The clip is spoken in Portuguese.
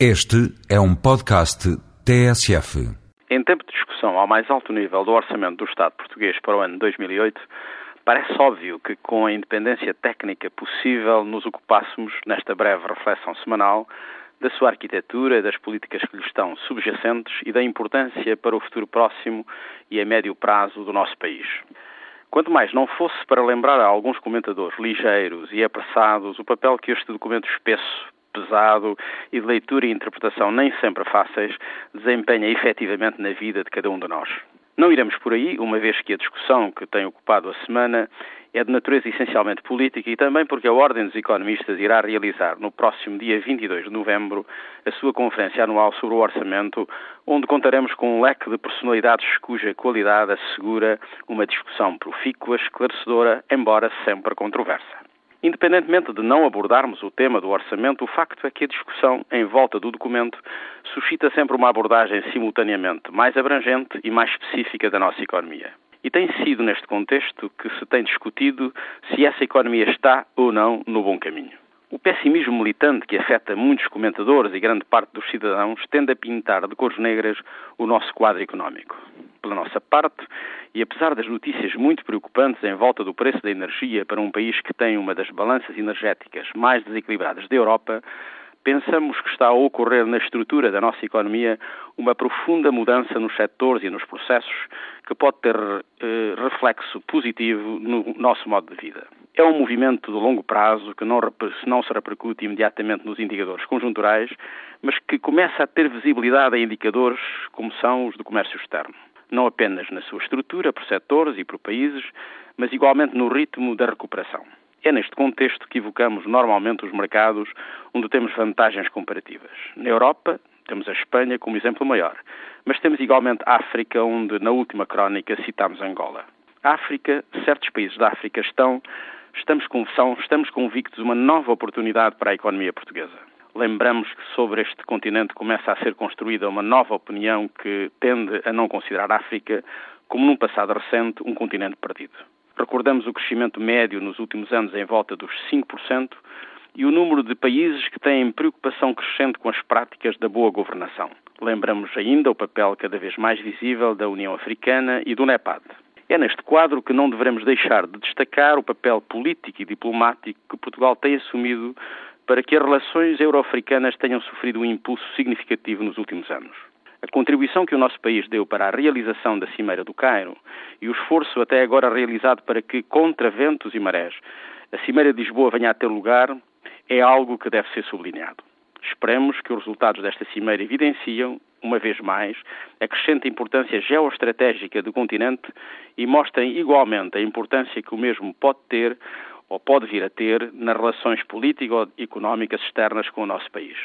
Este é um podcast TSF. Em tempo de discussão ao mais alto nível do orçamento do Estado português para o ano 2008, parece óbvio que, com a independência técnica possível, nos ocupássemos, nesta breve reflexão semanal, da sua arquitetura, das políticas que lhe estão subjacentes e da importância para o futuro próximo e a médio prazo do nosso país. Quanto mais não fosse para lembrar a alguns comentadores ligeiros e apressados o papel que este documento espesso pesado e de leitura e interpretação nem sempre fáceis, desempenha efetivamente na vida de cada um de nós. Não iremos por aí, uma vez que a discussão que tem ocupado a semana é de natureza essencialmente política e também porque a Ordem dos Economistas irá realizar no próximo dia 22 de novembro a sua conferência anual sobre o orçamento, onde contaremos com um leque de personalidades cuja qualidade assegura uma discussão profícua, esclarecedora, embora sempre controversa. Independentemente de não abordarmos o tema do orçamento, o facto é que a discussão em volta do documento suscita sempre uma abordagem simultaneamente mais abrangente e mais específica da nossa economia. E tem sido neste contexto que se tem discutido se essa economia está ou não no bom caminho. O pessimismo militante que afeta muitos comentadores e grande parte dos cidadãos tende a pintar de cores negras o nosso quadro económico. Pela nossa parte, e apesar das notícias muito preocupantes em volta do preço da energia para um país que tem uma das balanças energéticas mais desequilibradas da Europa, pensamos que está a ocorrer na estrutura da nossa economia uma profunda mudança nos setores e nos processos que pode ter eh, reflexo positivo no nosso modo de vida. É um movimento de longo prazo que não, não se repercute imediatamente nos indicadores conjunturais, mas que começa a ter visibilidade em indicadores como são os do comércio externo não apenas na sua estrutura, por setores e por países, mas igualmente no ritmo da recuperação. É neste contexto que evocamos normalmente os mercados onde temos vantagens comparativas. Na Europa, temos a Espanha como exemplo maior, mas temos igualmente a África, onde na última crónica citamos Angola. A África, certos países da África estão, estamos, são, estamos convictos de uma nova oportunidade para a economia portuguesa. Lembramos que sobre este continente começa a ser construída uma nova opinião que tende a não considerar a África, como num passado recente, um continente perdido. Recordamos o crescimento médio nos últimos anos em volta dos 5% e o número de países que têm preocupação crescente com as práticas da boa governação. Lembramos ainda o papel cada vez mais visível da União Africana e do NEPAD. É neste quadro que não devemos deixar de destacar o papel político e diplomático que Portugal tem assumido para que as relações euro-africanas tenham sofrido um impulso significativo nos últimos anos. A contribuição que o nosso país deu para a realização da Cimeira do Cairo e o esforço até agora realizado para que, contra ventos e marés, a Cimeira de Lisboa venha a ter lugar é algo que deve ser sublinhado. Esperemos que os resultados desta Cimeira evidenciam, uma vez mais, a crescente importância geoestratégica do continente e mostrem igualmente a importância que o mesmo pode ter ou pode vir a ter nas relações político-económicas externas com o nosso país.